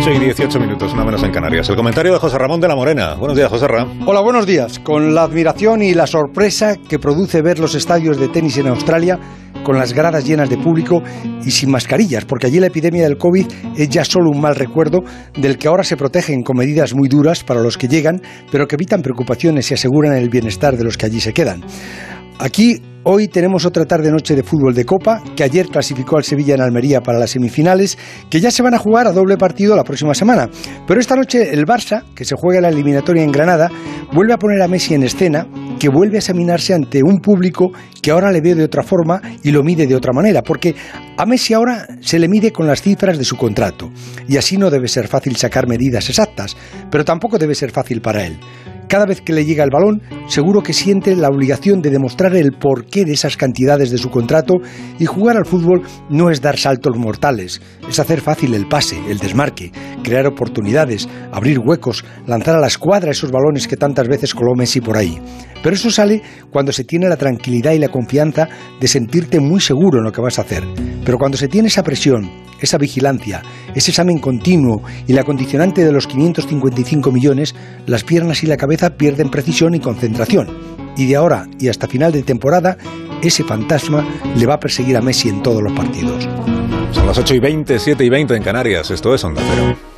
8 y 18 minutos, una menos en Canarias. El comentario de José Ramón de la Morena. Buenos días, José Ramón. Hola, buenos días. Con la admiración y la sorpresa que produce ver los estadios de tenis en Australia con las gradas llenas de público y sin mascarillas, porque allí la epidemia del COVID es ya solo un mal recuerdo del que ahora se protegen con medidas muy duras para los que llegan, pero que evitan preocupaciones y aseguran el bienestar de los que allí se quedan. Aquí Hoy tenemos otra tarde-noche de fútbol de Copa, que ayer clasificó al Sevilla en Almería para las semifinales, que ya se van a jugar a doble partido la próxima semana. Pero esta noche el Barça, que se juega la eliminatoria en Granada, vuelve a poner a Messi en escena, que vuelve a examinarse ante un público que ahora le ve de otra forma y lo mide de otra manera, porque a Messi ahora se le mide con las cifras de su contrato, y así no debe ser fácil sacar medidas exactas, pero tampoco debe ser fácil para él. Cada vez que le llega el balón, seguro que siente la obligación de demostrar el porqué de esas cantidades de su contrato y jugar al fútbol no es dar saltos mortales, es hacer fácil el pase, el desmarque, crear oportunidades, abrir huecos, lanzar a la escuadra esos balones que tantas veces coló Messi por ahí. Pero eso sale cuando se tiene la tranquilidad y la confianza de sentirte muy seguro en lo que vas a hacer. Pero cuando se tiene esa presión, esa vigilancia, ese examen continuo y la condicionante de los 555 millones, las piernas y la cabeza pierden precisión y concentración. Y de ahora y hasta final de temporada, ese fantasma le va a perseguir a Messi en todos los partidos. Son las 8 y 20, 7 y 20 en Canarias. Esto es Onda Cero.